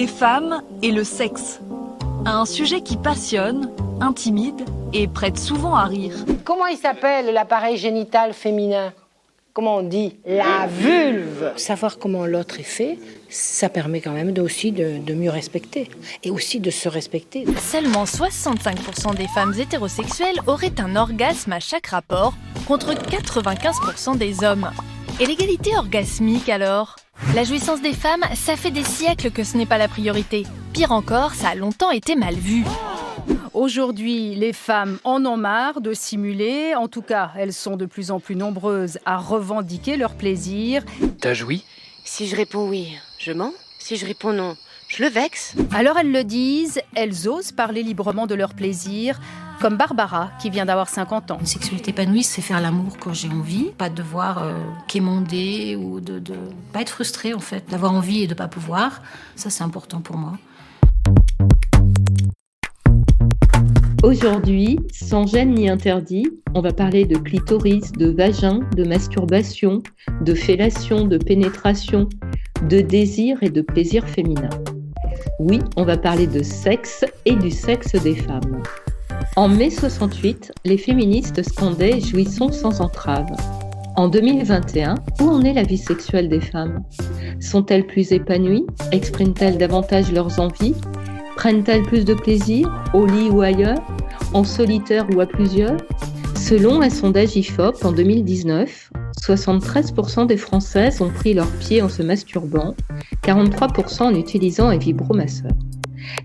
Les femmes et le sexe. Un sujet qui passionne, intimide et prête souvent à rire. Comment il s'appelle l'appareil génital féminin? Comment on dit? La vulve Savoir comment l'autre est fait, ça permet quand même aussi de, de mieux respecter et aussi de se respecter. Seulement 65% des femmes hétérosexuelles auraient un orgasme à chaque rapport, contre 95% des hommes. Et l'égalité orgasmique alors? La jouissance des femmes, ça fait des siècles que ce n'est pas la priorité. Pire encore, ça a longtemps été mal vu. Aujourd'hui, les femmes en ont marre de simuler. En tout cas, elles sont de plus en plus nombreuses à revendiquer leur plaisir. T'as joui? Si je réponds oui, je mens. Si je réponds non, je le vexe. Alors elles le disent, elles osent parler librement de leur plaisir, comme Barbara, qui vient d'avoir 50 ans. Une sexualité épanouie, c'est faire l'amour quand j'ai envie, pas devoir euh, quémander ou de, de pas être frustré en fait, d'avoir envie et de pas pouvoir. Ça, c'est important pour moi. Aujourd'hui, sans gêne ni interdit, on va parler de clitoris, de vagin, de masturbation, de fellation, de pénétration, de désir et de plaisir féminin. Oui, on va parler de sexe et du sexe des femmes. En mai 68, les féministes scandaient Jouissons sans entrave. En 2021, où en est la vie sexuelle des femmes? Sont-elles plus épanouies? Expriment-elles davantage leurs envies? Prennent-elles plus de plaisir, au lit ou ailleurs, en solitaire ou à plusieurs? Selon un sondage IFOP en 2019, 73% des Françaises ont pris leur pied en se masturbant, 43% en utilisant un vibromasseur.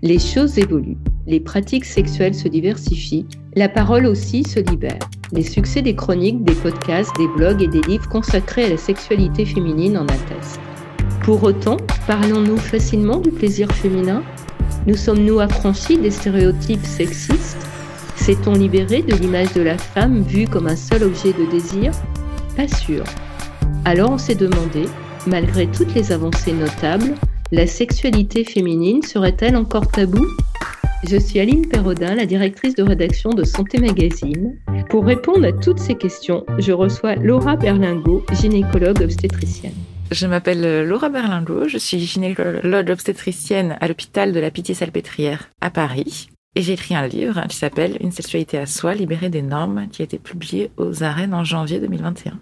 Les choses évoluent, les pratiques sexuelles se diversifient, la parole aussi se libère. Les succès des chroniques, des podcasts, des blogs et des livres consacrés à la sexualité féminine en attestent. Pour autant, parlons-nous facilement du plaisir féminin? Nous sommes-nous affranchis des stéréotypes sexistes? S'est-on libéré de l'image de la femme vue comme un seul objet de désir? Pas sûr. Alors on s'est demandé, malgré toutes les avancées notables, la sexualité féminine serait-elle encore tabou? Je suis Aline Perrodin, la directrice de rédaction de Santé Magazine. Pour répondre à toutes ces questions, je reçois Laura Berlingo, gynécologue obstétricienne. Je m'appelle Laura Berlingo, je suis gynécologue obstétricienne à l'hôpital de la Pitié-Salpêtrière à Paris. Et j'ai écrit un livre qui s'appelle Une sexualité à soi, libérée des normes, qui a été publié aux arènes en janvier 2021.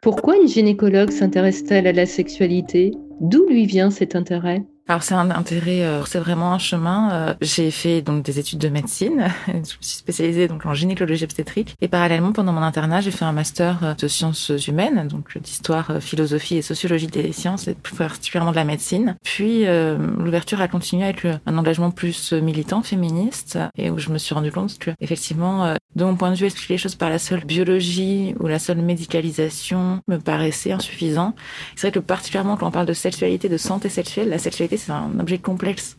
Pourquoi une gynécologue s'intéresse-t-elle à la sexualité? D'où lui vient cet intérêt? Alors c'est un intérêt, euh, c'est vraiment un chemin. Euh, j'ai fait donc des études de médecine, je me suis spécialisée donc en gynécologie obstétrique et parallèlement pendant mon internat j'ai fait un master euh, de sciences humaines, donc d'histoire, philosophie et sociologie des sciences et plus particulièrement de la médecine. Puis l'ouverture a continué avec un engagement plus militant féministe et où je me suis rendu compte que effectivement de mon point de vue expliquer les choses par la seule biologie ou la seule médicalisation me paraissait insuffisant. C'est vrai que particulièrement quand on parle de sexualité, de santé sexuelle, la sexualité c'est un objet complexe.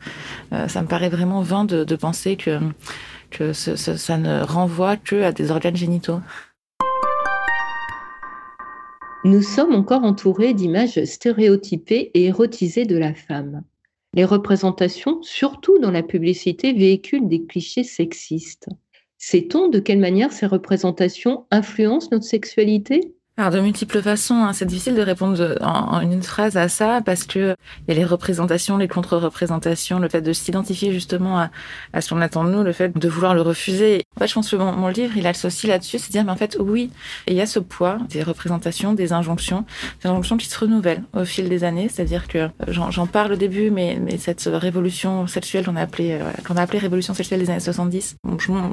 Euh, ça me paraît vraiment vain de, penser que, ça ne renvoie que des organes génitaux. Nous sommes encore entourés d'images stéréotypées et érotisées de la femme. Les représentations, surtout dans la publicité, véhiculent des clichés sexistes. Sait-on de quelle manière ces représentations influencent notre sexualité? Alors de multiples façons, hein. c'est difficile de répondre en, une phrase à ça parce que il y a les représentations, les contre-représentations, le fait de s'identifier justement à, à ce qu'on attend de nous, le fait de vouloir le refuser. En fait, je pense que mon, livre, il associe là-dessus, c'est dire mais en fait oui, il y a ce poids des représentations, des injonctions, des injonctions qui se renouvellent au fil des années. C'est-à-dire que euh, j'en parle au début, mais, mais cette révolution sexuelle qu'on a appelée euh, qu'on a appelée révolution sexuelle des années 70,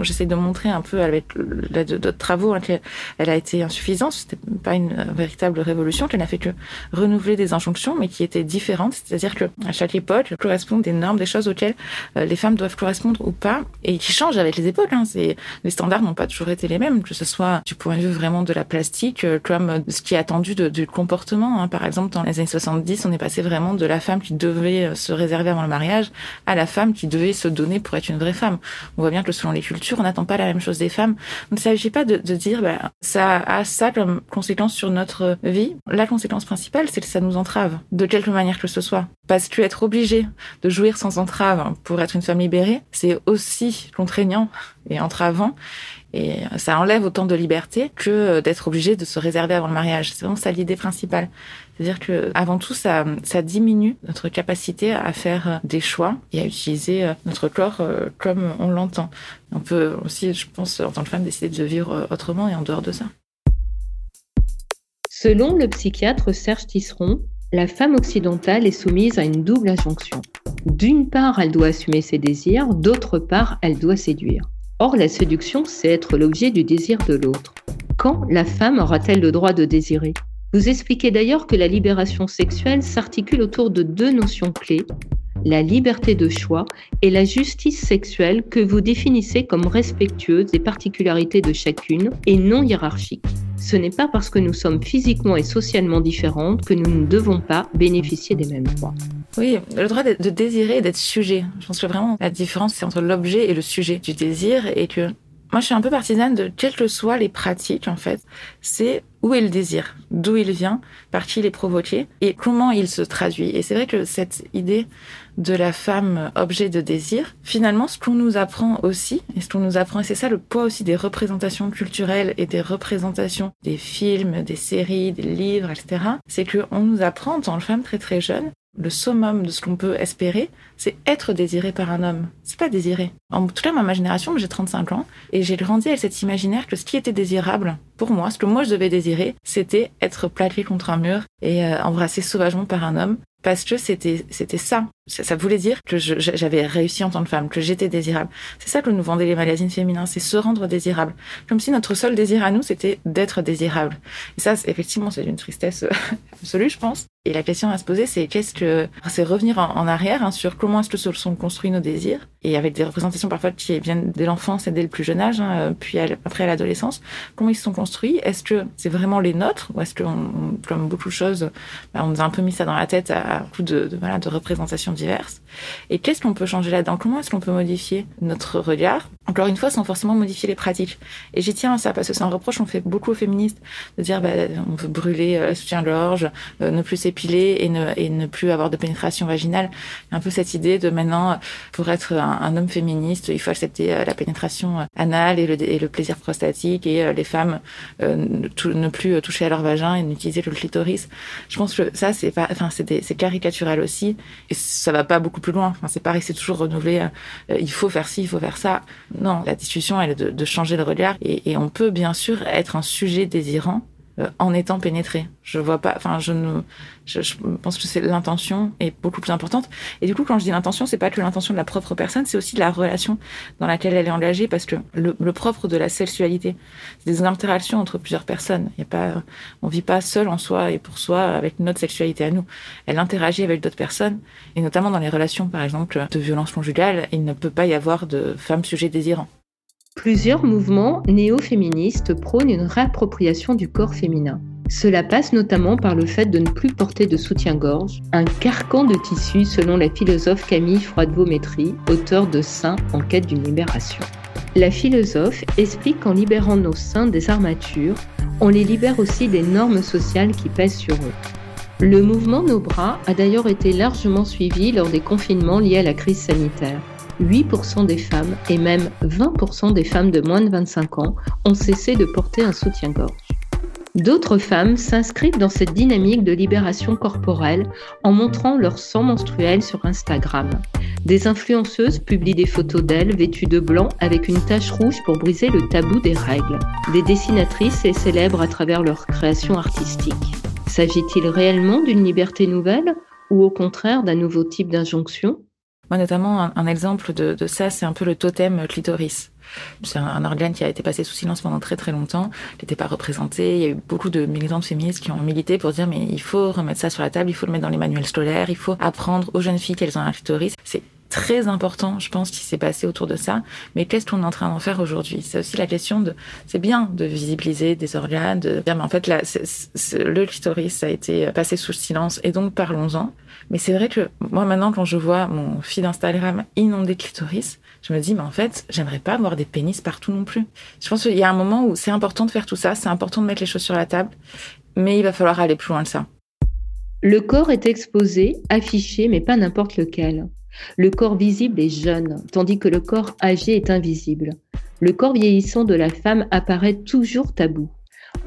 j'essaie de montrer un peu avec d'autres travaux hein, qu'elle a été insuffisante. Pas une véritable révolution, qui n'a fait que renouveler des injonctions, mais qui étaient différentes. C'est-à-dire que à chaque époque, correspondent des normes, des choses auxquelles euh, les femmes doivent correspondre ou pas, et qui changent avec les époques. Hein. C'est les standards n'ont pas toujours été les mêmes, que ce soit du point de vue vraiment de la plastique, euh, comme ce qui est attendu de, du comportement. Hein. Par exemple, dans les années 70, on est passé vraiment de la femme qui devait euh, se réserver avant le mariage à la femme qui devait se donner pour être une vraie femme. On voit bien que selon les cultures, on n'attend pas la même chose des femmes. Donc, il ne s'agit pas de, de dire bah, ça a ça comme sur notre vie. La conséquence principale, c'est que ça nous entrave, de quelque manière que ce soit. Parce que être obligé de jouir sans entrave pour être une femme libérée, c'est aussi contraignant et entravant. Et ça enlève autant de liberté que d'être obligé de se réserver avant le mariage. C'est vraiment ça l'idée principale. C'est-à-dire que avant tout, ça, ça diminue notre capacité à faire des choix et à utiliser notre corps euh, comme on l'entend. On peut aussi, je pense, en tant que femme, décider de vivre autrement et en dehors de ça. Selon le psychiatre Serge Tisseron, la femme occidentale est soumise à une double injonction. D'une part, elle doit assumer ses désirs, d'autre part, elle doit séduire. Or, la séduction, c'est être l'objet du désir de l'autre. Quand la femme aura-t-elle le droit de désirer? Vous expliquez d'ailleurs que la libération sexuelle s'articule autour de deux notions clés, la liberté de choix et la justice sexuelle que vous définissez comme respectueuse des particularités de chacune et non hiérarchique. Ce n'est pas parce que nous sommes physiquement et socialement différentes que nous ne devons pas bénéficier des mêmes droits. Oui, le droit de désirer et d'être sujet. Je pense que vraiment la différence c'est entre l'objet et le sujet du désir et que moi je suis un peu partisane de quelles que soient les pratiques en fait, c'est où est le désir, d'où il vient, par qui il est provoqué et comment il se traduit. Et c'est vrai que cette idée de la femme objet de désir, finalement, ce qu'on nous apprend aussi, et ce qu'on nous apprend, et c'est ça le poids aussi des représentations culturelles et des représentations des films, des séries, des livres, etc., c'est qu'on nous apprend en tant que femme très très jeune le summum de ce qu'on peut espérer, c'est être désiré par un homme. C'est pas désiré. En tout cas, ma génération, j'ai 35 ans, et j'ai grandi avec cet imaginaire que ce qui était désirable, pour moi, ce que moi je devais désirer, c'était être plaqué contre un mur et euh, embrassé sauvagement par un homme parce que c'était c'était ça. Ça. voulait dire que j'avais réussi en tant que femme, que j'étais désirable. C'est ça que nous vendaient les magazines féminins, c'est se rendre désirable. Comme si notre seul désir à nous, c'était d'être désirable. Et ça, effectivement, c'est une tristesse absolue, je pense. Et la question à se poser, c'est qu'est-ce que c'est revenir en, arrière hein, sur comment est-ce que sont construits nos désirs et avec des représentations parfois qui viennent dès l'enfance et dès le plus jeune âge, hein, puis après à l'adolescence, comment ils se sont construits? Est-ce que c'est vraiment les nôtres? Ou est-ce que, comme beaucoup de choses, bah, on nous a un peu mis ça dans la tête à, coup de, de, voilà, de représentations diverses Et qu'est-ce qu'on peut changer là-dedans? Comment est-ce qu'on peut modifier notre regard? Encore une fois, sans forcément modifier les pratiques. Et j'y tiens à ça parce que c'est un reproche qu'on fait beaucoup aux féministes de dire bah, on veut brûler euh, soutien-gorge, euh, ne plus s'épiler et ne, ne plus avoir de pénétration vaginale. Un peu cette idée de maintenant, pour être un, homme féministe, il faut accepter euh, la pénétration euh, anale et le, le plaisir prostatique et les femmes ne, plus toucher à leur vagin et n'utiliser le clitoris. Je pense que ça, c'est pas, enfin, c'est caricatural aussi ça va pas beaucoup plus loin. Enfin, c'est pareil, c'est toujours renouvelé. il faut faire ci, il faut faire ça. Non, la discussion, elle est de, de changer de regard et, et on peut bien sûr être un sujet désirant euh, en étant pénétré. Je vois pas, enfin, je ne, je, je pense que c'est l'intention est beaucoup plus importante. Et du coup, quand je dis l'intention, c'est pas que l'intention de la propre personne, c'est aussi la relation dans laquelle elle est engagée, parce que le, le propre de la sexualité, c'est des interactions entre plusieurs personnes. Il y a pas, on vit pas seul en soi et pour soi avec notre sexualité à nous. Elle interagit avec d'autres personnes, et notamment dans les relations, par exemple, de violence conjugale, il ne peut pas y avoir de femmes sujets désirants. Plusieurs mouvements néo-féministes prônent une réappropriation du corps féminin. Cela passe notamment par le fait de ne plus porter de soutien-gorge, un carcan de tissu selon la philosophe Camille Froidevaux-Métry, auteure de Seins en quête d'une libération. La philosophe explique qu'en libérant nos seins des armatures, on les libère aussi des normes sociales qui pèsent sur eux. Le mouvement Nos bras a d'ailleurs été largement suivi lors des confinements liés à la crise sanitaire. 8% des femmes et même 20% des femmes de moins de 25 ans ont cessé de porter un soutien-gorge. D'autres femmes s'inscrivent dans cette dynamique de libération corporelle en montrant leur sang menstruel sur Instagram. Des influenceuses publient des photos d'elles vêtues de blanc avec une tache rouge pour briser le tabou des règles. Des dessinatrices les célèbrent à travers leur création artistique. S'agit-il réellement d'une liberté nouvelle ou au contraire d'un nouveau type d'injonction? Moi, notamment, un, exemple de, de ça, c'est un peu le totem clitoris. C'est un, organe qui a été passé sous silence pendant très très longtemps, n'était pas représenté. Il y a eu beaucoup de militantes féministes qui ont milité pour dire mais il faut remettre ça sur la table, il faut le mettre dans les manuels scolaires, il faut apprendre aux jeunes filles qu'elles ont un clitoris. C'est très important, je pense, qui s'est passé autour de ça. Mais qu'est-ce qu'on est en train d'en faire aujourd'hui? C'est aussi la question de, c'est bien de visibiliser des organes, de mais en fait, là, le clitoris a été passé sous le silence, et donc parlons-en. Mais c'est vrai que moi, maintenant, quand je vois mon feed Instagram inondé de clitoris, je me dis, mais en fait, j'aimerais pas avoir des pénis partout non plus. Je pense qu'il y a un moment où c'est important de faire tout ça, c'est important de mettre les choses sur la table, mais il va falloir aller plus loin que ça. Le corps est exposé, affiché, mais pas n'importe lequel. Le corps visible est jeune, tandis que le corps âgé est invisible. Le corps vieillissant de la femme apparaît toujours tabou.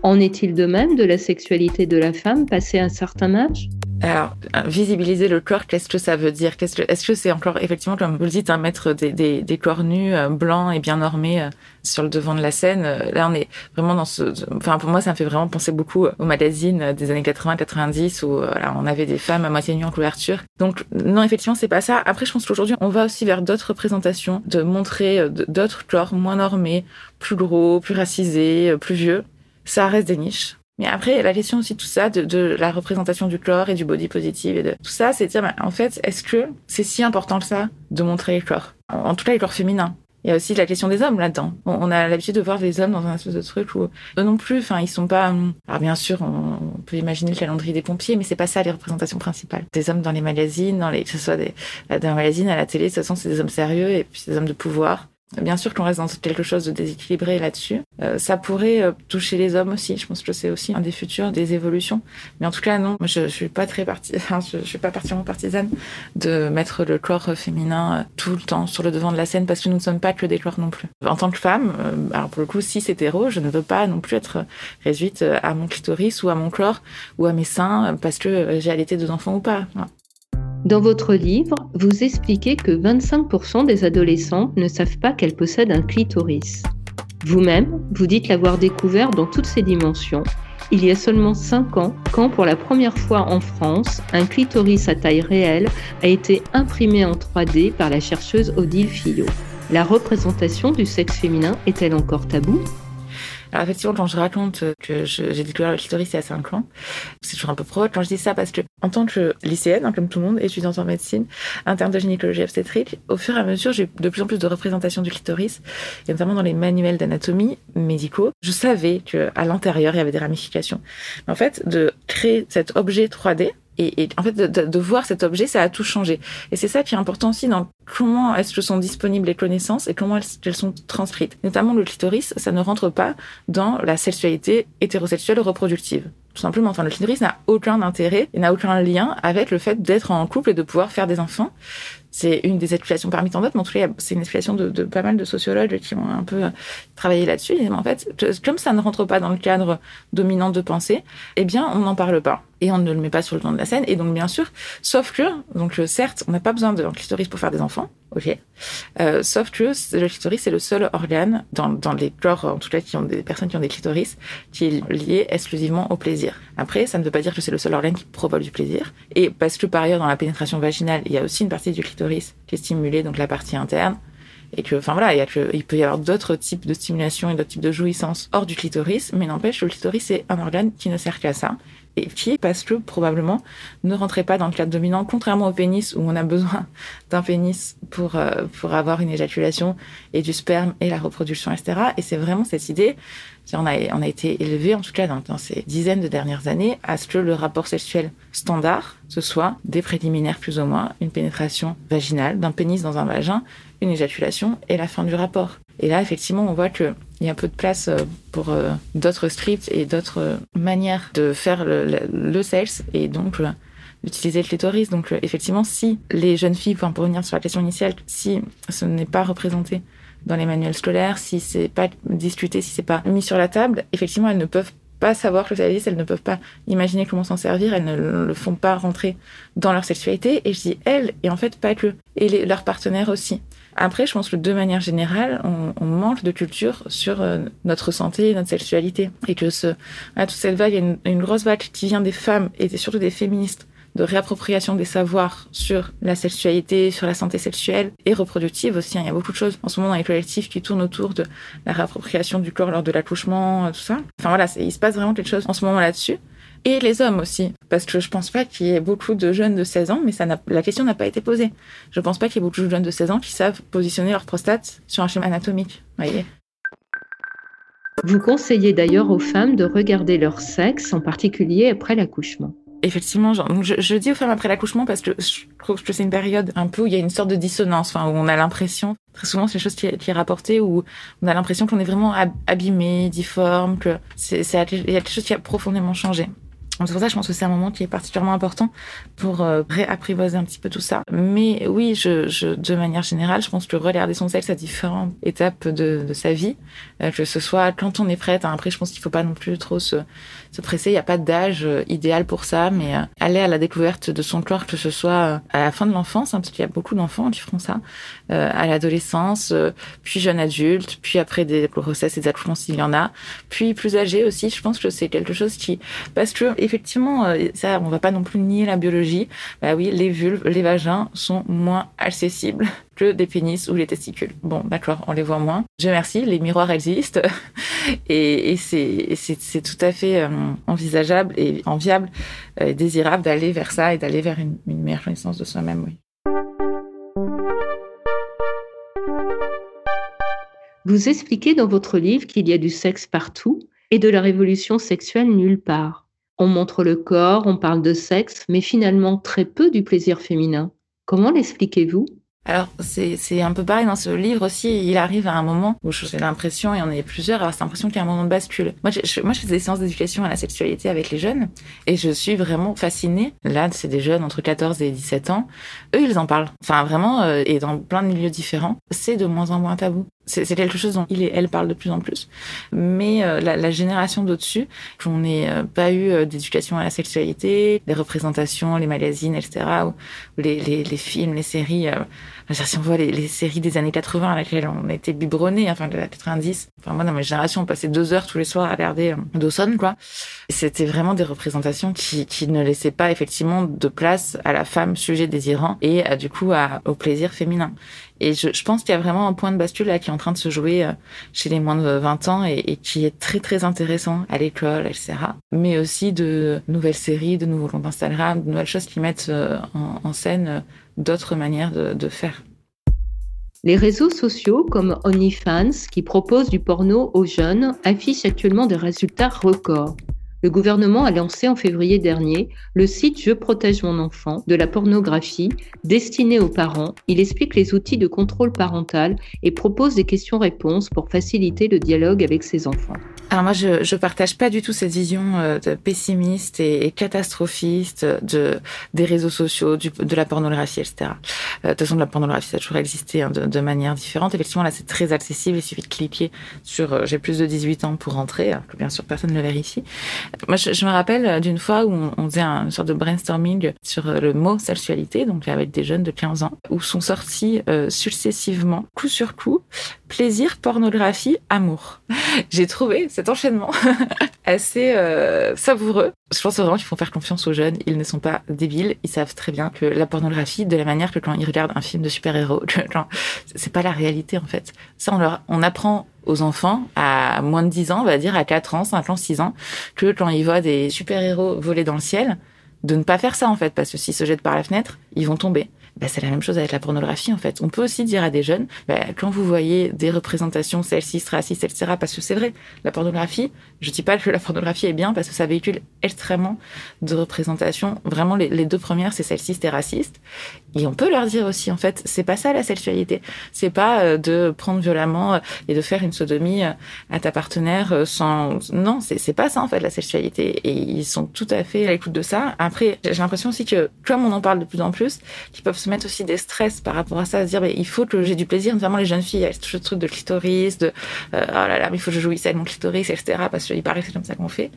En est-il de même de la sexualité de la femme passée un certain âge? Alors, visibiliser le corps, qu'est-ce que ça veut dire? Est-ce que c'est encore, effectivement, comme vous le dites, un mettre des, des, des corps nus, euh, blancs et bien normés euh, sur le devant de la scène? Euh, Là, on est vraiment dans ce... Enfin, pour moi, ça me fait vraiment penser beaucoup aux magazines des années 80-90 où voilà, on avait des femmes à moitié nues en couverture. Donc, non, effectivement, c'est pas ça. Après, je pense qu'aujourd'hui, on va aussi vers d'autres représentations, de montrer d'autres corps moins normés, plus gros, plus racisés, plus vieux. Ça reste des niches mais après, la question aussi tout ça, de, de, la représentation du corps et du body positive et de tout ça, c'est de dire, bah, en fait, est-ce que c'est si important que ça de montrer les corps? En tout cas, les corps féminins. Il y a aussi la question des hommes là-dedans. On a l'habitude de voir des hommes dans un espèce de truc où eux non plus, enfin, ils sont pas. Hum, alors bien sûr, on peut imaginer le calendrier des pompiers, mais c'est pas ça les représentations principales. Des hommes dans les magazines, dans les, que ce soit des, dans les magazines, à la télé, de toute façon, c'est des hommes sérieux et puis des hommes de pouvoir. Bien sûr qu'on reste dans quelque chose de déséquilibré là-dessus. Euh, ça pourrait euh, toucher les hommes aussi. Je pense que c'est aussi un des futurs, des évolutions. Mais en tout cas, non. Moi, je, je suis pas très partie, je, je, suis pas particulièrement partisane de mettre le corps féminin euh, tout le temps sur le devant de la scène parce que nous ne sommes pas que des corps non plus. En tant que femme, alors pour le coup, si c'est hétéro, je ne veux pas non plus être réduite à mon clitoris ou à mon corps ou à mes seins parce que j'ai allaité deux enfants ou pas. Dans votre livre, vous expliquez que 25% des adolescentes ne savent pas qu'elles possèdent un clitoris. Vous-même, vous dites l'avoir découvert dans toutes ses dimensions, il y a seulement 5 ans, quand pour la première fois en France, un clitoris à taille réelle a été imprimé en 3D par la chercheuse Odile Fillot. La représentation du sexe féminin est-elle encore taboue effectivement, quand je raconte que j'ai découvert le clitoris il y a 5 ans, c'est toujours un peu pro quand je dis ça parce que en tant que lycéenne, hein, comme tout le monde, étudiante en médecine, interne de gynécologie obstétrique, au fur et à mesure, j'ai de plus en plus de représentations du clitoris, et notamment dans les manuels d'anatomie médicaux. Je savais que à l'intérieur, il y avait des ramifications. Mais en fait, de créer cet objet 3D, et, et, en fait, de, de, voir cet objet, ça a tout changé. Et c'est ça qui est important aussi dans comment est-ce que sont disponibles les connaissances et comment elles, sont transcrites. Notamment le clitoris, ça ne rentre pas dans la sexualité hétérosexuelle reproductive. Tout simplement, enfin, le clitoris n'a aucun intérêt et n'a aucun lien avec le fait d'être en couple et de pouvoir faire des enfants. C'est une des explications parmi tant d'autres, mais en tout cas, c'est une explication de, de, pas mal de sociologues qui ont un peu euh, travaillé là-dessus. En fait, comme ça ne rentre pas dans le cadre dominant de pensée, eh bien, on n'en parle pas et on ne le met pas sur le temps de la scène. Et donc, bien sûr, sauf que, donc, euh, certes, on n'a pas besoin de clitoris pour faire des enfants, ok. Euh, sauf que le clitoris c'est le seul organe dans, dans les corps, en tout cas, qui ont des personnes qui ont des clitoris, qui est lié exclusivement au plaisir. Après, ça ne veut pas dire que c'est le seul organe qui provoque du plaisir. Et parce que par ailleurs, dans la pénétration vaginale, il y a aussi une partie du clitoris qui est stimulée, donc la partie interne et que enfin voilà il, y a que, il peut y avoir d'autres types de stimulation et d'autres types de jouissance hors du clitoris mais n'empêche le clitoris c'est un organe qui ne sert qu'à ça et qui, parce que probablement, ne rentrait pas dans le cadre dominant, contrairement au pénis où on a besoin d'un pénis pour, euh, pour avoir une éjaculation et du sperme et la reproduction, etc. Et c'est vraiment cette idée, on a, on a été élevé, en tout cas dans, ces dizaines de dernières années, à ce que le rapport sexuel standard, ce soit des préliminaires plus ou moins, une pénétration vaginale, d'un pénis dans un vagin, une éjaculation et la fin du rapport. Et là, effectivement, on voit qu'il y a un peu de place euh, pour euh, d'autres scripts et d'autres euh, manières de faire le, le, sexe et donc d'utiliser le clitoris. Donc, effectivement, si les jeunes filles, pour revenir sur la question initiale, si ce n'est pas représenté dans les manuels scolaires, si c'est pas discuté, si c'est pas mis sur la table, effectivement, elles ne peuvent pas savoir que ça existe, elles ne peuvent pas imaginer comment s'en servir, elles ne le font pas rentrer dans leur sexualité. Et je dis elles, et en fait pas que, et leurs partenaires aussi. Après, je pense que de manière générale, on, on manque de culture sur euh, notre santé et notre sexualité. Et que ce, à toute cette vague, il y a une, grosse vague qui vient des femmes et surtout des féministes de réappropriation des savoirs sur la sexualité, sur la santé sexuelle et reproductive aussi. Hein. Il y a beaucoup de choses en ce moment dans les collectifs qui tournent autour de la réappropriation du corps lors de l'accouchement, tout ça. Enfin voilà, il se passe vraiment quelque chose en ce moment là-dessus. Et les hommes aussi. Parce que je pense pas qu'il y ait beaucoup de jeunes de 16 ans, mais ça la question n'a pas été posée. Je pense pas qu'il y ait beaucoup de jeunes de 16 ans qui savent positionner leur prostate sur un schéma anatomique. Voyez. Vous conseillez d'ailleurs aux femmes de regarder leur sexe, en particulier après l'accouchement. Effectivement, genre, je, je, dis aux femmes après l'accouchement parce que je trouve que c'est une période un peu où il y a une sorte de dissonance, enfin, où on a l'impression, très souvent c'est une chose qui est, qui est rapportée, où on a l'impression qu'on est vraiment abîmé, difforme, que c'est, il y a quelque chose qui a profondément changé. C'est pour ça je pense que c'est un moment qui est particulièrement important pour euh, réapprivoiser un petit peu tout ça. Mais oui, je, je, de manière générale, je pense que regarder son sexe à différentes étapes de, de sa vie, euh, que ce soit quand on est prête, hein, après je pense qu'il faut pas non plus trop se, se presser, il n'y a pas d'âge euh, idéal pour ça, mais euh, aller à la découverte de son corps, que ce soit à la fin de l'enfance, hein, parce qu'il y a beaucoup d'enfants qui feront ça, à l'adolescence, puis jeune adulte, puis après des grossesses et des accouchements s'il y en a, puis plus âgé aussi, je pense que c'est quelque chose qui... Parce que effectivement, euh, ça, on va pas non plus nier la biologie. Bah oui, les vulves, les vagins sont moins accessibles que des pénis ou les testicules. Bon, d'accord, on les voit moins. Je merci, les miroirs existent et, c'est tout à fait euh, envisageable et enviable et désirable d'aller vers ça et d'aller vers une, meilleure connaissance de soi-même. Vous expliquez dans votre livre qu'il y a du sexe partout et de la révolution sexuelle nulle part. On montre le corps, on parle de sexe, mais finalement très peu du plaisir féminin. Comment l'expliquez-vous? Alors, c'est un peu pareil dans ce livre aussi. Il arrive à un moment où j'ai l'impression, et on est plusieurs, avoir cette impression qu'il y a un moment de bascule. Moi, je, moi, je fais des séances d'éducation à la sexualité avec les jeunes, et je suis vraiment fascinée. Là, c'est des jeunes entre 14 et 17 ans. Eux, ils en parlent. Enfin, vraiment, euh, et dans plein de milieux différents. C'est de moins en moins tabou c'est quelque chose dont il et elle parlent de plus en plus. Mais euh, la, la, génération d'au-dessus, qu'on n'ait euh, pas eu euh, d'éducation à la sexualité, les représentations, les magazines, etc., ou, les, les, les, films, les séries, si on voit les, séries des années 80 à laquelle on a été biberonnés, enfin de la 90, enfin moi dans ma génération on passait deux heures tous les soirs à regarder Dawson, quoi. C'était vraiment des représentations qui, ne laissaient pas effectivement de place à la femme sujet désirant et du coup au plaisir féminin. Et je, pense qu'il y a vraiment un point de bascule là qui est en train de se jouer euh, chez les moins de 20 ans et, qui est très très intéressant à l'école, etc. Mais aussi de nouvelles séries, de nouveaux comptes Instagram, de nouvelles choses qui mettent euh, en, scène euh, d'autres manières de, faire. Les réseaux sociaux comme OnlyFans, qui proposent du porno aux jeunes, affichent actuellement des résultats records. Le gouvernement a lancé en février dernier le site Je protège mon enfant de la pornographie destiné aux parents. Il explique les outils de contrôle parental et propose des questions-réponses pour faciliter le dialogue avec ses enfants. Alors moi, je je partage pas du tout cette vision euh, pessimiste et, catastrophiste de des réseaux sociaux, de la pornographie, etc. Euh, de toute façon, la pornographie, ça a toujours existé hein, de, manière différente. Effectivement, là, c'est très accessible. Il suffit de cliquer sur euh, j'ai plus de 18 ans pour rentrer, que bien sûr personne ne le vérifie. Moi, je, je me rappelle d'une fois où on, on faisait un, une sorte de brainstorming sur le mot sexualité, donc avec des jeunes de 15 ans, où sont sortis euh, successivement, coup sur coup, plaisir, pornographie, amour. J'ai trouvé cet enchaînement assez euh, savoureux. Je pense vraiment qu'il faut faire confiance aux jeunes. Ils ne sont pas débiles. Ils savent très bien que la pornographie, de la manière que quand ils regardent un film de super-héros, c'est pas la réalité en fait. Ça, on leur, on apprend aux enfants à moins de 10 ans, on va dire à 4 ans, 5 ans, 6 ans, que quand ils voient des super-héros voler dans le ciel, de ne pas faire ça en fait, parce que s'ils se jettent par la fenêtre, ils vont tomber bah, c'est la même chose avec la pornographie en fait. On peut aussi dire à des jeunes, bah, quand vous voyez des représentations sexistes, racistes, etc., parce que c'est vrai, la pornographie, je dis pas que la pornographie est bien parce que ça véhicule extrêmement de représentations. Vraiment, les, deux premières, c'est sexiste et raciste. Et on peut leur dire aussi, en fait, c'est pas ça la sexualité. C'est pas euh, de prendre violemment euh, et de faire une sodomie euh, à ta partenaire sans. Non, c'est pas ça en fait la sexualité. Et ils sont tout à fait à l'écoute de ça. Après, j'ai l'impression aussi que comme on en parle de plus en plus, qu'ils peuvent se mettre aussi des stress par rapport à ça, à se dire mais il faut que j'ai du plaisir. Notamment les jeunes filles, il y a ce truc de clitoris, de euh, oh là là, mais il faut que je jouisse avec mon clitoris, etc. Parce qu'il paraît que c'est comme ça qu'on fait.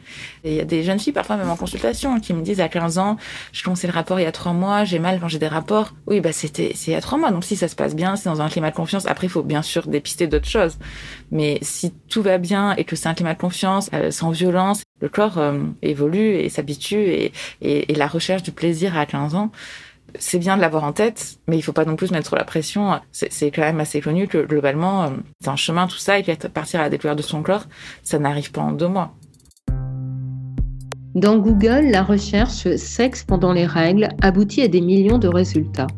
Et il y a des jeunes filles parfois même en consultation qui me disent à 15 ans, je commençais le rapport il y a trois mois, j'ai mal quand j'ai des rapports. Oui, bah c'était c'est il y a trois mois. Donc si ça se passe bien, c'est dans un climat de confiance. Après, il faut bien sûr dépister d'autres choses. Mais si tout va bien et que c'est un climat de confiance, euh, sans violence, le corps euh, évolue et s'habitue et, et, et la recherche du plaisir à 15 ans c'est bien de l'avoir en tête, mais il faut pas non plus mettre la pression. C'est quand même assez connu que globalement, euh, c'est un chemin tout ça, et puis partir à la découverte de son corps, ça n'arrive pas en deux mois. Dans Google, la recherche sexe pendant les règles aboutit à des millions de résultats.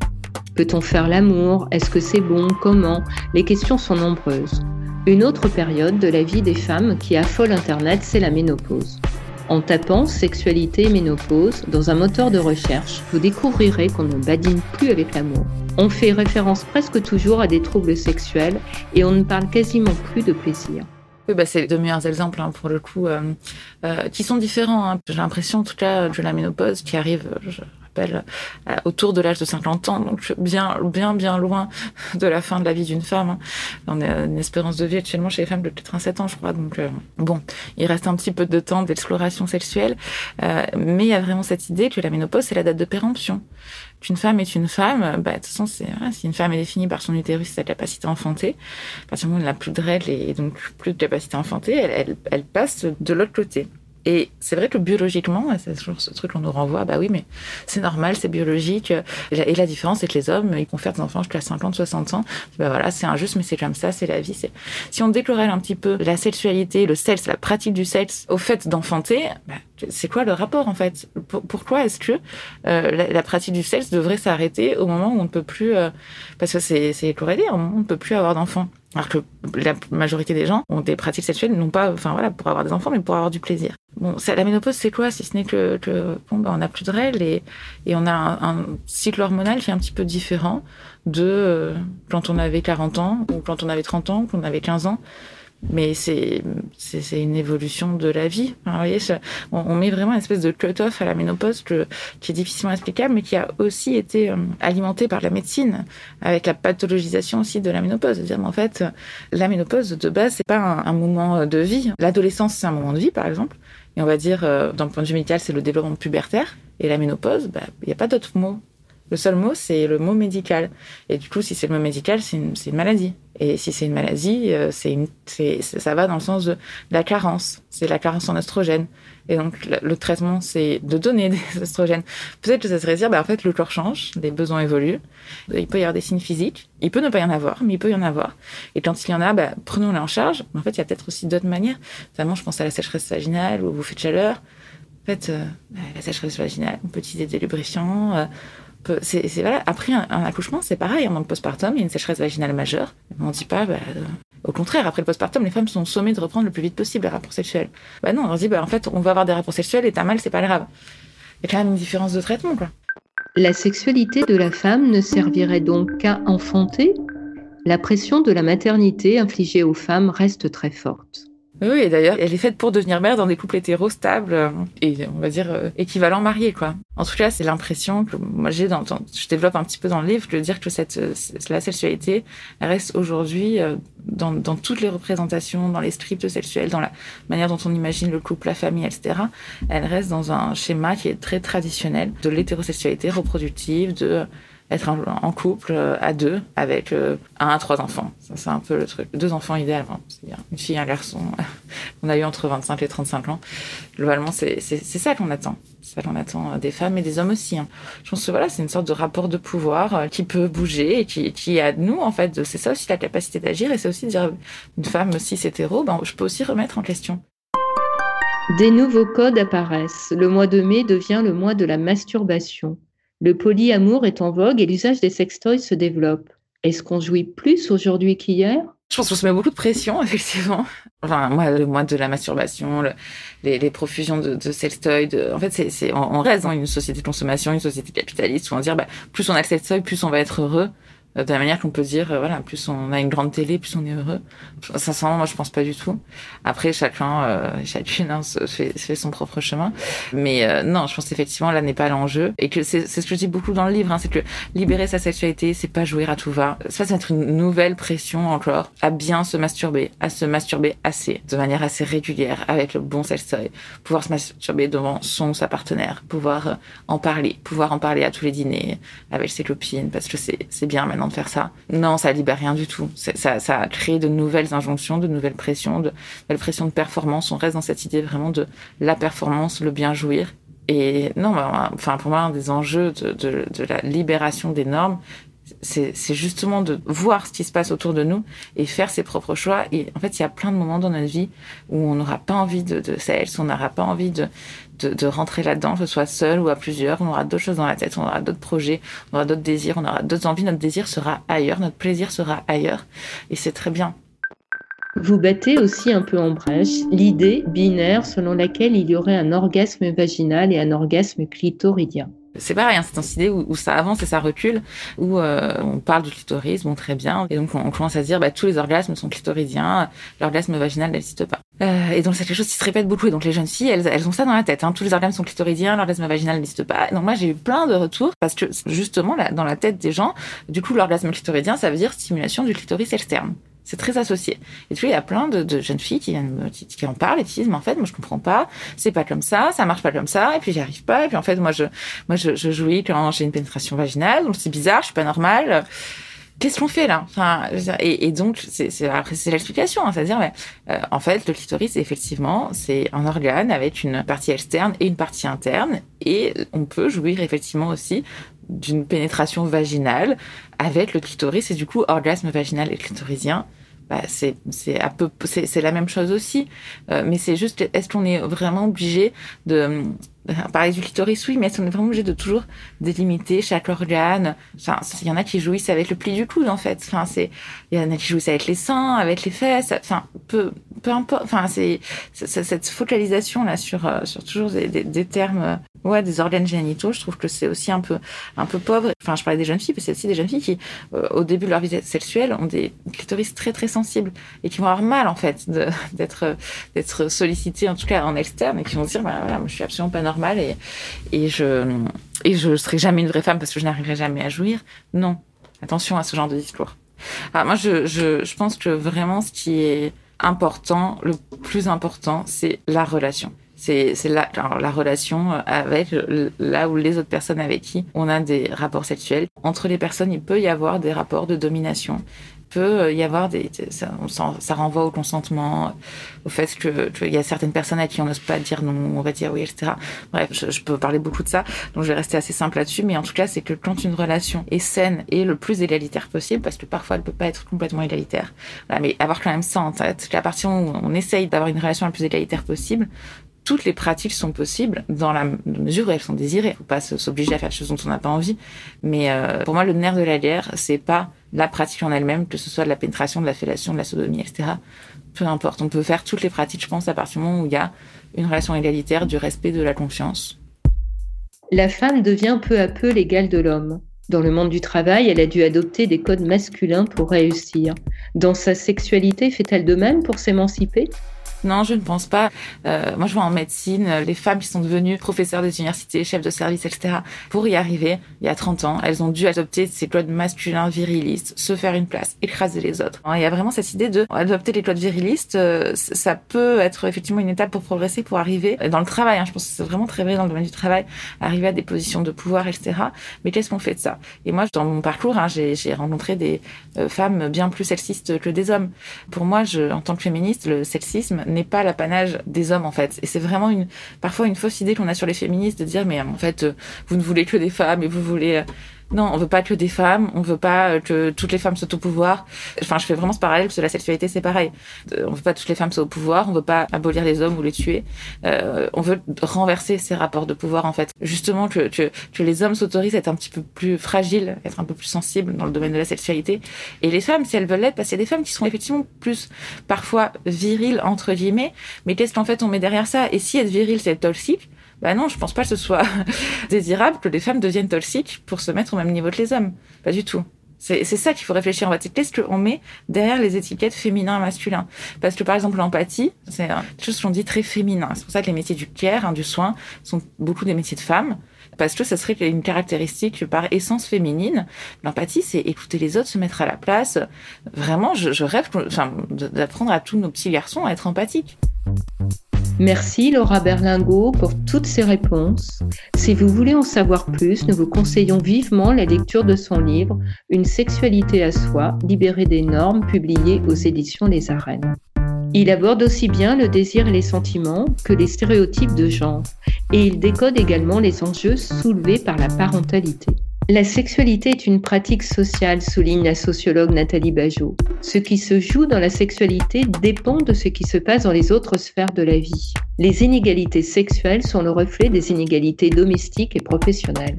Peut-on faire l'amour? Est-ce que c'est bon? Comment? Les questions sont nombreuses. Une autre période de la vie des femmes qui affole Internet, c'est la ménopause. En tapant sexualité et ménopause dans un moteur de recherche, vous découvrirez qu'on ne badine plus avec l'amour. On fait référence presque toujours à des troubles sexuels et on ne parle quasiment plus de plaisir. Oui, bah, c'est deux meilleurs exemples hein, pour le coup, euh, euh, qui sont différents. Hein. J'ai l'impression, en tout cas, de la ménopause qui arrive, rappelle, euh, autour de l'âge de 50 ans, donc bien, bien, bien loin de la fin de la vie d'une femme. Hein. On a une espérance de vie actuellement chez les femmes de peut-être 7 ans, je crois. Donc bon, il reste un petit peu de temps d'exploration sexuelle, mais il y a vraiment cette idée que la ménopause c'est la date de péremption qu'une femme est une femme, bah, de toute façon, c'est, si une femme est définie par son utérus, sa capacité à enfanter, à partir du moment où elle n'a plus de règles et donc plus de capacité à enfanter, elle, elle, elle passe de l'autre côté. Et c'est vrai que biologiquement, c'est toujours ce truc qu'on nous renvoie, bah oui, mais c'est normal, c'est biologique. Et la différence, c'est que les hommes, ils confèrent des enfants jusqu'à 50, 60 ans. Bah voilà, c'est injuste, mais c'est comme ça, c'est la vie. Si on déclorelle un petit peu la sexualité, le sexe, la pratique du sexe au fait d'enfanter, bah, c'est quoi le rapport en fait? Pourquoi est-ce que euh, la, pratique du sexe devrait s'arrêter au moment où on ne peut plus, euh, parce que c'est, corrélé, au moment où on ne peut plus avoir d'enfants. Alors que la majorité des gens ont des pratiques sexuelles, non pas, pour avoir des enfants, mais pour avoir du plaisir. Bon, la ménopause, c'est quoi? Si ce n'est que, bon, ben, on n'a plus de règles et, et on a un, cycle hormonal qui est un petit peu différent de euh, quand on avait 40 ans ou quand on avait 30 ans, ou quand on avait 15 ans mais c'est une évolution de la vie. vous voyez, on, met vraiment une espèce de cut-off à la ménopause qui est difficilement explicable, mais qui a aussi été euh, alimenté par la médecine, avec la pathologisation aussi de la ménopause. C'est-à-dire, en fait, la ménopause de base, c'est pas un, moment de vie. L'adolescence, c'est un moment de vie, par exemple. Et on va dire, euh, d'un point de vue médical, c'est le développement pubertaire. Et la ménopause, bah, il n'y a pas d'autre mot. Le seul mot, c'est le mot médical. Et du coup, si c'est le mot médical, c'est une, maladie. Et si c'est une maladie, euh, ça va dans le sens de, la carence. C'est la carence en oestrogène. Et donc, le, traitement, c'est de donner des oestrogènes. Peut-être que ça serait dire, bah, en fait, le corps change, les besoins évoluent. Il peut y avoir des signes physiques. Il peut ne pas y en avoir, mais il peut y en avoir. Et quand il y en a, bah, prenons-les en charge. En fait, il y a peut-être aussi d'autres manières. Notamment, je pense à la sécheresse vaginale ou au bouffée de chaleur. En fait, euh, la sécheresse vaginale, on peut utiliser des lubrifiants. Euh, Après un, accouchement, c'est pareil. Dans le postpartum, il y a une sécheresse vaginale majeure. On dit pas. Bah, euh, au contraire, après le postpartum, les femmes sont sommées de reprendre le plus vite possible les rapports sexuels. Bah non, on dit bah en fait, on va avoir des rapports sexuels et t'as mal, c'est pas grave. Il y a quand même une différence de traitement, quoi. La sexualité de la femme ne servirait donc qu'à enfanter. La pression de la maternité infligée aux femmes reste très forte. Oui, et d'ailleurs, elle est faite pour devenir mère dans des couples hétéros stables euh, et on va dire euh, équivalents mariés, quoi. En tout cas, c'est l'impression que moi j'ai dans, je développe un petit peu dans le livre, de dire que cette la sexualité reste aujourd'hui euh, dans, dans toutes les représentations, dans les scripts sexuels, dans la manière dont on imagine le couple, la famille, etc. Elle reste dans un schéma qui est très traditionnel de l'hétérosexualité reproductive, de être en, couple euh, à deux avec euh, un à trois enfants. Ça, c'est un peu le truc. Deux enfants idéalement. C'est une fille, un garçon. On a eu entre 25 et 35 ans. Globalement, c'est, ça qu'on attend. C'est ça qu'on attend des femmes et des hommes aussi. Hein. Je pense que voilà, c'est une sorte de rapport de pouvoir euh, qui peut bouger et qui, qui à nous, en fait. C'est ça aussi la capacité d'agir et c'est aussi de dire une femme cis hétéro, ben, je peux aussi remettre en question. Des nouveaux codes apparaissent. Le mois de mai devient le mois de la masturbation. Le polyamour est en vogue et l'usage des sextoys se développe. Est-ce qu'on jouit plus aujourd'hui qu'hier? Je pense qu'on se met beaucoup de pression, effectivement. Enfin, moi, le mois de la masturbation, les, profusions de, de en fait, c'est, on, reste dans une société de consommation, une société capitaliste où on dit, bah, plus on a de sextoys, plus on va être heureux. Euh, de la manière qu'on peut dire, euh, voilà, plus on a une grande télé, plus on est heureux. Sincèrement, moi, je pense pas du tout. Après, chacun, euh, chacune hein, fait, fait, son propre chemin. Mais euh, non, je pense effectivement là n'est pas l'enjeu. Et que c'est ce que je dis beaucoup dans le livre, hein, c'est que libérer sa sexualité, c'est pas jouer à tout va. C'est être une nouvelle pression encore à bien se masturber, à se masturber assez, de manière assez régulière, avec le bon sextoy, pouvoir se masturber devant son sa partenaire, pouvoir en parler, pouvoir en parler à tous les dîners avec ses copines, parce que c'est c'est bien maintenant de faire ça. Non, ça libère rien du tout. Ça, ça a créé de nouvelles injonctions, de nouvelles pressions, de nouvelles pressions de performance. On reste dans cette idée vraiment de la performance, le bien jouir. Et non, bah, enfin pour moi, un des enjeux de, de, la libération des normes, c'est justement de voir ce qui se passe autour de nous et faire ses propres choix. Et en fait, il y a plein de moments dans notre vie où on n'aura pas envie de, de sexe, on n'aura pas envie de, de, rentrer là-dedans, que ce soit seul ou à plusieurs. On aura d'autres choses dans la tête, on aura d'autres projets, on aura d'autres désirs, on aura d'autres envies. Notre désir sera ailleurs, notre plaisir sera ailleurs. Et c'est très bien. Vous battez aussi un peu en brèche l'idée binaire selon laquelle il y aurait un orgasme vaginal et un orgasme clitoridien. C'est pareil, hein, c'est une idée où, ça avance et ça recule, où euh, on parle du clitoris, bon très bien, et donc on, commence à se dire bah, tous les orgasmes sont clitoridiens, l'orgasme vaginal n'existe pas. Euh, et donc c'est quelque chose qui se répète beaucoup, et donc les jeunes filles, elles, elles ont ça dans la tête, hein, tous les orgasmes sont clitoridiens, l'orgasme vaginal n'existe pas. donc moi j'ai eu plein de retours, parce que justement là, dans la tête des gens, du coup l'orgasme clitoridien, ça veut dire stimulation du clitoris externe. C'est très associé. Et puis il y a plein de, de, jeunes filles qui viennent qui, en parlent et qui disent mais en fait moi je comprends pas, c'est pas comme ça, ça marche pas comme ça, et puis j'y arrive pas, et puis en fait moi je moi je, je jouis quand j'ai une pénétration vaginale, donc c'est bizarre, je suis pas normale. Qu'est-ce qu'on fait là? Enfin, et, et donc c'est l'explication, hein, c'est-à-dire euh, en fait le clitoris effectivement c'est un organe avec une partie externe et une partie interne, et on peut jouir effectivement aussi d'une pénétration vaginale avec le clitoris et du coup orgasme vaginal et clitorisien bah, c'est peu c'est la même chose aussi. Euh, mais c'est juste est-ce qu'on est vraiment obligé de parler du clitoris, oui, mais qu'on est vraiment obligé de toujours délimiter chaque organe? Enfin, il y en a qui jouissent avec le pli du coude, en fait. Enfin, c'est, il y en a qui jouissent avec les seins, avec les fesses. Enfin, peu, peu importe. Enfin, c'est, cette focalisation là sur, euh, sur toujours des, des, termes euh, ouais, des organes génitaux, je trouve que c'est aussi un peu, un peu pauvre. Enfin, je parlais des jeunes filles, mais c'est aussi des jeunes filles qui, euh, au début de leur vie sexuelle, ont des clitoris très, très sensibles et qui vont avoir mal, en fait, d'être, d'être sollicitées, en tout cas en externe, et qui vont se dire, bah, voilà, moi, je suis absolument pas normale et, je, et serai jamais une vraie femme parce que je n'arriverai jamais à jouir. Non. Attention à ce genre de discours. Alors, moi, je pense que vraiment, ce qui est important, le plus important, c'est la relation c'est la, la relation avec là où les autres personnes avec qui on a des rapports sexuels. Entre les personnes, il peut y avoir des rapports de domination peut y avoir des ça, ça renvoie au consentement au fait que il y a certaines personnes à qui on n'ose pas dire non on va dire oui etc bref je, je, peux parler beaucoup de ça donc je vais rester assez simple là-dessus mais en tout cas c'est que quand une relation est saine et le plus égalitaire possible parce que parfois elle peut pas être complètement égalitaire voilà, mais avoir quand même ça en tête qu'à partir où on essaye d'avoir une relation la plus égalitaire possible toutes les pratiques sont possibles dans la mesure où elles sont désirées. Faut pas s'obliger à faire des choses dont on n'a pas envie. Mais euh, pour moi, le nerf de la guerre, c'est pas la pratique en elle-même, que ce soit de la pénétration, de la fellation, de la sodomie, etc. Peu importe. On peut faire toutes les pratiques, je pense, à partir du moment où il y a une relation égalitaire, du respect, de la confiance. La femme devient peu à peu l'égale de l'homme. Dans le monde du travail, elle a dû adopter des codes masculins pour réussir. Dans sa sexualité, fait-elle de même pour s'émanciper? Non, je ne pense pas. Euh, moi, je vois en médecine euh, les femmes qui sont devenues professeurs des universités, chefs de service, etc. Pour y arriver, il y a 30 ans, elles ont dû adopter ces codes masculins virilistes, se faire une place, écraser les autres. Il y a vraiment cette idée de adopter les codes virilistes. Euh, ça peut être effectivement une étape pour progresser, pour arriver dans le travail. Hein, je pense que c'est vraiment très vrai dans le domaine du travail, arriver à des positions de pouvoir, etc. Mais qu'est-ce qu'on fait de ça? Et moi, dans mon parcours, hein, j'ai rencontré des femmes bien plus sexistes que des hommes. Pour moi, je, en tant que féministe, le sexisme n'est pas l'apanage des hommes en fait. Et c'est vraiment une parfois une fausse idée qu'on a sur les féministes de dire mais en fait euh, vous ne voulez que des femmes et vous voulez euh, non, on veut pas que des femmes, on veut pas que toutes les femmes soient au pouvoir. Enfin, je fais vraiment ce parallèle parce que la sexualité c'est pareil. Euh, on veut pas que toutes les femmes soient au pouvoir, on veut pas abolir les hommes ou les tuer. Euh, on veut renverser ces rapports de pouvoir en fait. Justement que que, que les hommes s'autorisent à être un petit peu plus fragiles, être un peu plus sensibles dans le domaine de la sexualité. Et les femmes, si elles veulent l'être, parce qu'il y a des femmes qui sont effectivement plus parfois viriles entre guillemets, mais qu'est-ce qu'en fait on met derrière ça? Et si être viril c'est être toxique, bah non, je pense pas que ce soit désirable que les femmes deviennent toxiques pour se mettre au même niveau que les hommes. Pas du tout. C'est ça qu'il faut réfléchir. En fait, qu'est-ce qu'on met derrière les étiquettes féminin et masculin Parce que par exemple, l'empathie, c'est quelque chose qu'on dit très féminin. C'est pour ça que les métiers du care, hein, du soin, sont beaucoup des métiers de femmes. Parce que ça serait une caractéristique par essence féminine. L'empathie, c'est écouter les autres, se mettre à la place. Vraiment, je, je rêve enfin, d'apprendre à tous nos petits garçons à être empathiques. Merci Laura Berlingot pour toutes ces réponses. Si vous voulez en savoir plus, nous vous conseillons vivement la lecture de son livre Une sexualité à soi, libérée des normes, publié aux éditions Les Arènes. Il aborde aussi bien le désir et les sentiments que les stéréotypes de genre, et il décode également les enjeux soulevés par la parentalité. La sexualité est une pratique sociale, souligne la sociologue Nathalie Bajot. Ce qui se joue dans la sexualité dépend de ce qui se passe dans les autres sphères de la vie. Les inégalités sexuelles sont le reflet des inégalités domestiques et professionnelles.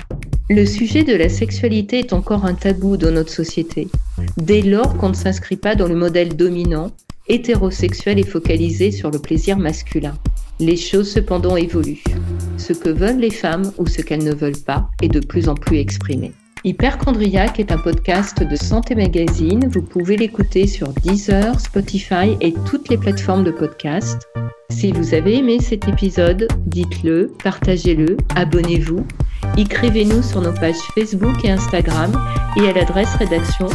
Le sujet de la sexualité est encore un tabou dans notre société, dès lors qu'on ne s'inscrit pas dans le modèle dominant, hétérosexuel et focalisé sur le plaisir masculin. Les choses cependant évoluent. Ce que veulent les femmes ou ce qu'elles ne veulent pas est de plus en plus exprimé. Hyperchondriac est un podcast de Santé Magazine. Vous pouvez l'écouter sur Deezer, Spotify et toutes les plateformes de podcast. Si vous avez aimé cet épisode, dites-le, partagez-le, abonnez-vous, écrivez-nous sur nos pages Facebook et Instagram et à l'adresse rédaction.